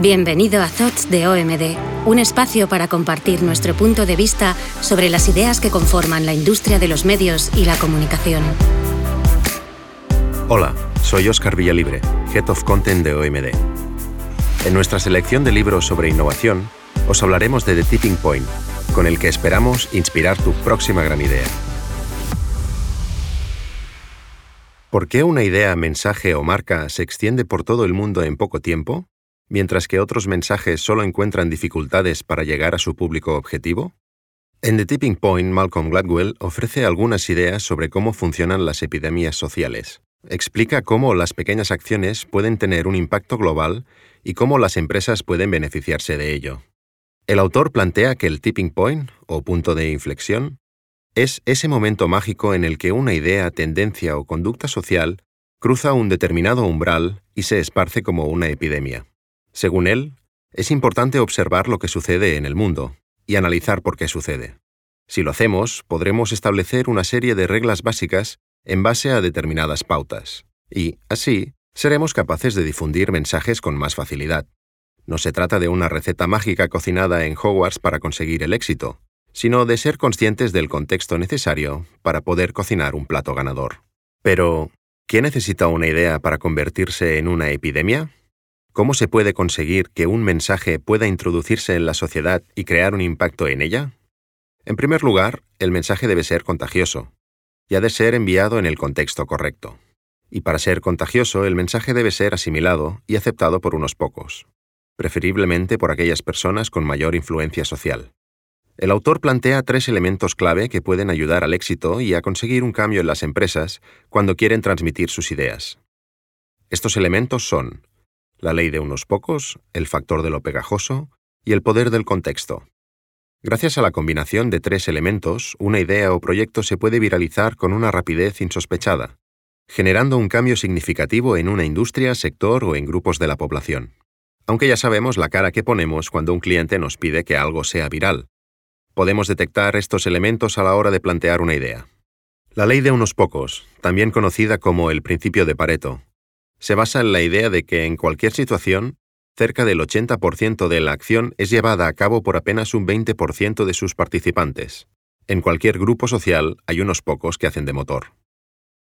Bienvenido a Thoughts de OMD, un espacio para compartir nuestro punto de vista sobre las ideas que conforman la industria de los medios y la comunicación. Hola, soy Oscar Villalibre, Head of Content de OMD. En nuestra selección de libros sobre innovación, os hablaremos de The Tipping Point, con el que esperamos inspirar tu próxima gran idea. ¿Por qué una idea, mensaje o marca se extiende por todo el mundo en poco tiempo, mientras que otros mensajes solo encuentran dificultades para llegar a su público objetivo? En The Tipping Point, Malcolm Gladwell ofrece algunas ideas sobre cómo funcionan las epidemias sociales. Explica cómo las pequeñas acciones pueden tener un impacto global y cómo las empresas pueden beneficiarse de ello. El autor plantea que el tipping point, o punto de inflexión, es ese momento mágico en el que una idea, tendencia o conducta social cruza un determinado umbral y se esparce como una epidemia. Según él, es importante observar lo que sucede en el mundo y analizar por qué sucede. Si lo hacemos, podremos establecer una serie de reglas básicas en base a determinadas pautas, y, así, seremos capaces de difundir mensajes con más facilidad. No se trata de una receta mágica cocinada en Hogwarts para conseguir el éxito, sino de ser conscientes del contexto necesario para poder cocinar un plato ganador. Pero, ¿qué necesita una idea para convertirse en una epidemia? ¿Cómo se puede conseguir que un mensaje pueda introducirse en la sociedad y crear un impacto en ella? En primer lugar, el mensaje debe ser contagioso y ha de ser enviado en el contexto correcto. Y para ser contagioso, el mensaje debe ser asimilado y aceptado por unos pocos, preferiblemente por aquellas personas con mayor influencia social. El autor plantea tres elementos clave que pueden ayudar al éxito y a conseguir un cambio en las empresas cuando quieren transmitir sus ideas. Estos elementos son la ley de unos pocos, el factor de lo pegajoso y el poder del contexto. Gracias a la combinación de tres elementos, una idea o proyecto se puede viralizar con una rapidez insospechada, generando un cambio significativo en una industria, sector o en grupos de la población. Aunque ya sabemos la cara que ponemos cuando un cliente nos pide que algo sea viral, podemos detectar estos elementos a la hora de plantear una idea. La ley de unos pocos, también conocida como el principio de Pareto, se basa en la idea de que en cualquier situación, cerca del 80% de la acción es llevada a cabo por apenas un 20% de sus participantes. En cualquier grupo social hay unos pocos que hacen de motor.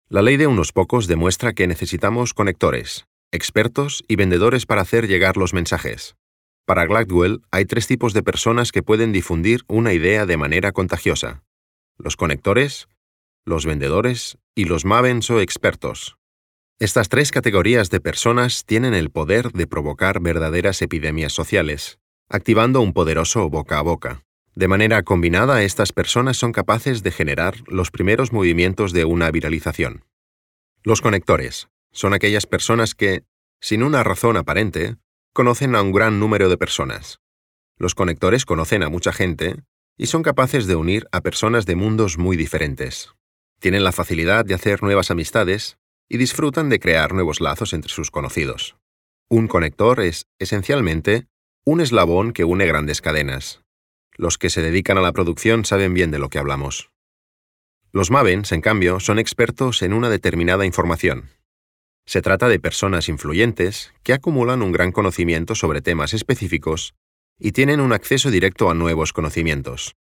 La ley de unos pocos demuestra que necesitamos conectores, expertos y vendedores para hacer llegar los mensajes. Para Gladwell hay tres tipos de personas que pueden difundir una idea de manera contagiosa. Los conectores, los vendedores y los mavens o expertos. Estas tres categorías de personas tienen el poder de provocar verdaderas epidemias sociales, activando un poderoso boca a boca. De manera combinada, estas personas son capaces de generar los primeros movimientos de una viralización. Los conectores son aquellas personas que, sin una razón aparente, conocen a un gran número de personas. Los conectores conocen a mucha gente y son capaces de unir a personas de mundos muy diferentes. Tienen la facilidad de hacer nuevas amistades y disfrutan de crear nuevos lazos entre sus conocidos. Un conector es, esencialmente, un eslabón que une grandes cadenas. Los que se dedican a la producción saben bien de lo que hablamos. Los Mavens, en cambio, son expertos en una determinada información, se trata de personas influyentes que acumulan un gran conocimiento sobre temas específicos y tienen un acceso directo a nuevos conocimientos.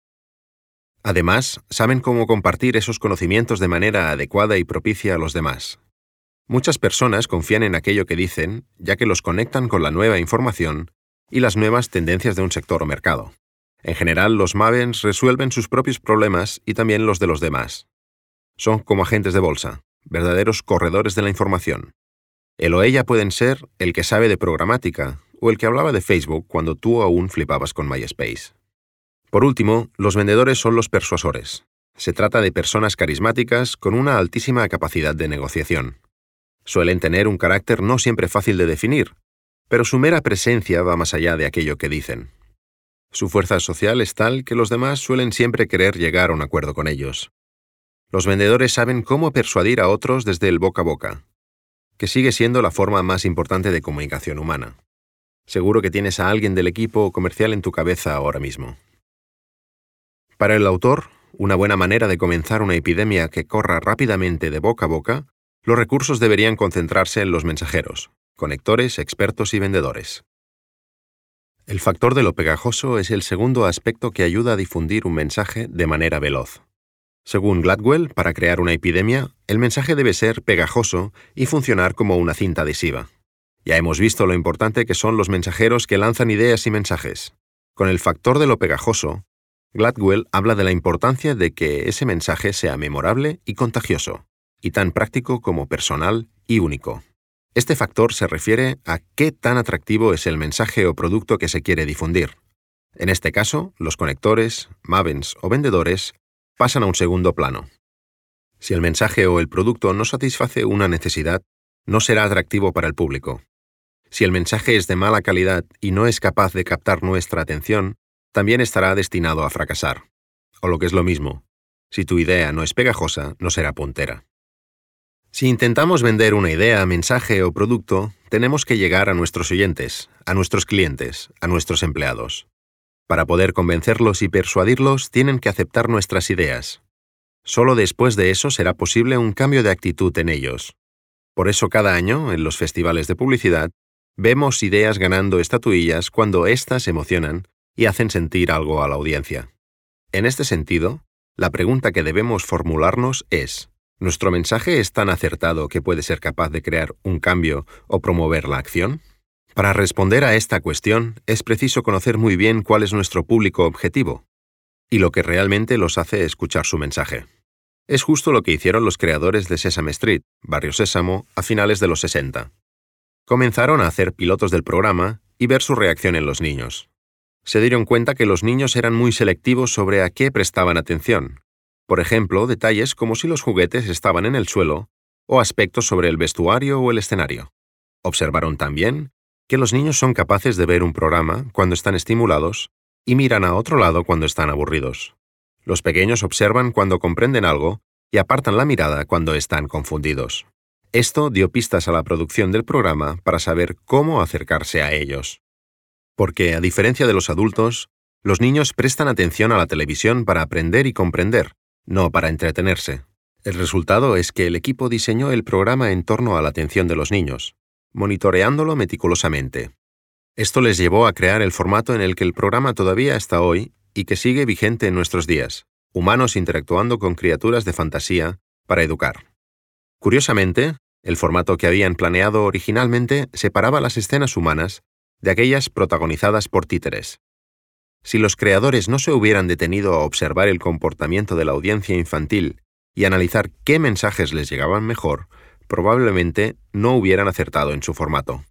Además, saben cómo compartir esos conocimientos de manera adecuada y propicia a los demás. Muchas personas confían en aquello que dicen, ya que los conectan con la nueva información y las nuevas tendencias de un sector o mercado. En general, los Mavens resuelven sus propios problemas y también los de los demás. Son como agentes de bolsa verdaderos corredores de la información. El o ella pueden ser el que sabe de programática o el que hablaba de Facebook cuando tú aún flipabas con MySpace. Por último, los vendedores son los persuasores. Se trata de personas carismáticas con una altísima capacidad de negociación. Suelen tener un carácter no siempre fácil de definir, pero su mera presencia va más allá de aquello que dicen. Su fuerza social es tal que los demás suelen siempre querer llegar a un acuerdo con ellos. Los vendedores saben cómo persuadir a otros desde el boca a boca, que sigue siendo la forma más importante de comunicación humana. Seguro que tienes a alguien del equipo comercial en tu cabeza ahora mismo. Para el autor, una buena manera de comenzar una epidemia que corra rápidamente de boca a boca, los recursos deberían concentrarse en los mensajeros, conectores, expertos y vendedores. El factor de lo pegajoso es el segundo aspecto que ayuda a difundir un mensaje de manera veloz. Según Gladwell, para crear una epidemia, el mensaje debe ser pegajoso y funcionar como una cinta adhesiva. Ya hemos visto lo importante que son los mensajeros que lanzan ideas y mensajes. Con el factor de lo pegajoso, Gladwell habla de la importancia de que ese mensaje sea memorable y contagioso, y tan práctico como personal y único. Este factor se refiere a qué tan atractivo es el mensaje o producto que se quiere difundir. En este caso, los conectores, mavens o vendedores pasan a un segundo plano. Si el mensaje o el producto no satisface una necesidad, no será atractivo para el público. Si el mensaje es de mala calidad y no es capaz de captar nuestra atención, también estará destinado a fracasar. O lo que es lo mismo, si tu idea no es pegajosa, no será puntera. Si intentamos vender una idea, mensaje o producto, tenemos que llegar a nuestros oyentes, a nuestros clientes, a nuestros empleados. Para poder convencerlos y persuadirlos, tienen que aceptar nuestras ideas. Solo después de eso será posible un cambio de actitud en ellos. Por eso cada año, en los festivales de publicidad, Vemos ideas ganando estatuillas cuando éstas emocionan y hacen sentir algo a la audiencia. En este sentido, la pregunta que debemos formularnos es, ¿nuestro mensaje es tan acertado que puede ser capaz de crear un cambio o promover la acción? Para responder a esta cuestión es preciso conocer muy bien cuál es nuestro público objetivo y lo que realmente los hace escuchar su mensaje. Es justo lo que hicieron los creadores de Sesame Street, Barrio Sésamo, a finales de los 60. Comenzaron a hacer pilotos del programa y ver su reacción en los niños. Se dieron cuenta que los niños eran muy selectivos sobre a qué prestaban atención. Por ejemplo, detalles como si los juguetes estaban en el suelo o aspectos sobre el vestuario o el escenario. Observaron también que los niños son capaces de ver un programa cuando están estimulados y miran a otro lado cuando están aburridos. Los pequeños observan cuando comprenden algo y apartan la mirada cuando están confundidos. Esto dio pistas a la producción del programa para saber cómo acercarse a ellos. Porque, a diferencia de los adultos, los niños prestan atención a la televisión para aprender y comprender, no para entretenerse. El resultado es que el equipo diseñó el programa en torno a la atención de los niños, monitoreándolo meticulosamente. Esto les llevó a crear el formato en el que el programa todavía está hoy y que sigue vigente en nuestros días, humanos interactuando con criaturas de fantasía para educar. Curiosamente, el formato que habían planeado originalmente separaba las escenas humanas de aquellas protagonizadas por títeres. Si los creadores no se hubieran detenido a observar el comportamiento de la audiencia infantil y analizar qué mensajes les llegaban mejor, probablemente no hubieran acertado en su formato.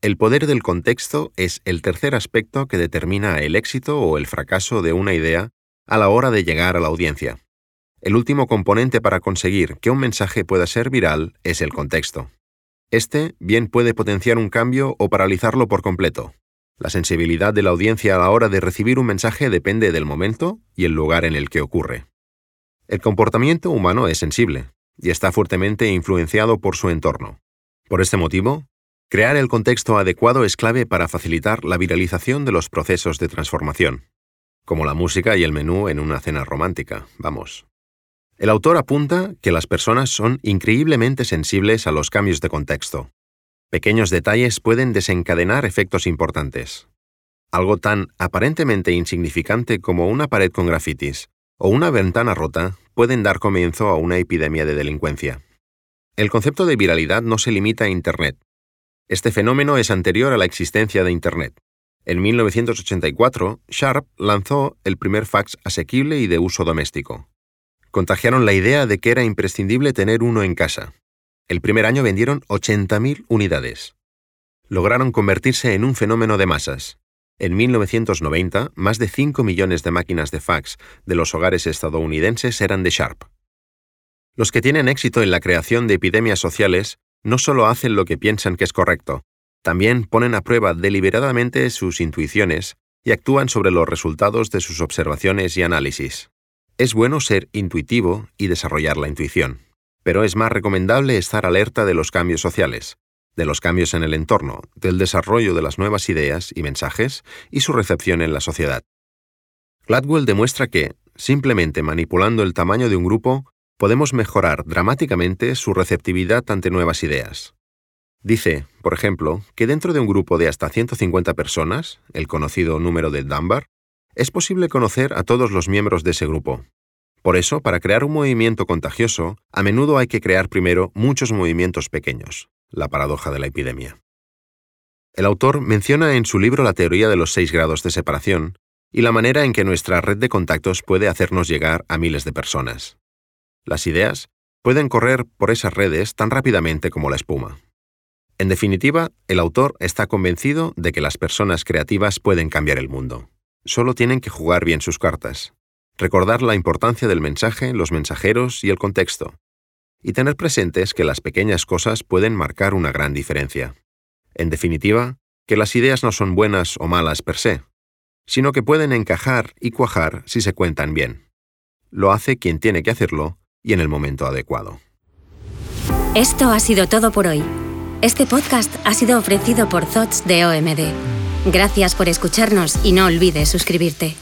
El poder del contexto es el tercer aspecto que determina el éxito o el fracaso de una idea a la hora de llegar a la audiencia. El último componente para conseguir que un mensaje pueda ser viral es el contexto. Este bien puede potenciar un cambio o paralizarlo por completo. La sensibilidad de la audiencia a la hora de recibir un mensaje depende del momento y el lugar en el que ocurre. El comportamiento humano es sensible y está fuertemente influenciado por su entorno. Por este motivo, crear el contexto adecuado es clave para facilitar la viralización de los procesos de transformación, como la música y el menú en una cena romántica, vamos. El autor apunta que las personas son increíblemente sensibles a los cambios de contexto. Pequeños detalles pueden desencadenar efectos importantes. Algo tan aparentemente insignificante como una pared con grafitis o una ventana rota pueden dar comienzo a una epidemia de delincuencia. El concepto de viralidad no se limita a Internet. Este fenómeno es anterior a la existencia de Internet. En 1984, Sharp lanzó el primer fax asequible y de uso doméstico contagiaron la idea de que era imprescindible tener uno en casa. El primer año vendieron 80.000 unidades. Lograron convertirse en un fenómeno de masas. En 1990, más de 5 millones de máquinas de fax de los hogares estadounidenses eran de Sharp. Los que tienen éxito en la creación de epidemias sociales no solo hacen lo que piensan que es correcto, también ponen a prueba deliberadamente sus intuiciones y actúan sobre los resultados de sus observaciones y análisis. Es bueno ser intuitivo y desarrollar la intuición, pero es más recomendable estar alerta de los cambios sociales, de los cambios en el entorno, del desarrollo de las nuevas ideas y mensajes y su recepción en la sociedad. Gladwell demuestra que, simplemente manipulando el tamaño de un grupo, podemos mejorar dramáticamente su receptividad ante nuevas ideas. Dice, por ejemplo, que dentro de un grupo de hasta 150 personas, el conocido número de Dunbar, es posible conocer a todos los miembros de ese grupo. Por eso, para crear un movimiento contagioso, a menudo hay que crear primero muchos movimientos pequeños, la paradoja de la epidemia. El autor menciona en su libro la teoría de los seis grados de separación y la manera en que nuestra red de contactos puede hacernos llegar a miles de personas. Las ideas pueden correr por esas redes tan rápidamente como la espuma. En definitiva, el autor está convencido de que las personas creativas pueden cambiar el mundo. Solo tienen que jugar bien sus cartas, recordar la importancia del mensaje, los mensajeros y el contexto, y tener presentes que las pequeñas cosas pueden marcar una gran diferencia. En definitiva, que las ideas no son buenas o malas per se, sino que pueden encajar y cuajar si se cuentan bien. Lo hace quien tiene que hacerlo y en el momento adecuado. Esto ha sido todo por hoy. Este podcast ha sido ofrecido por Thoughts de OMD. Gracias por escucharnos y no olvides suscribirte.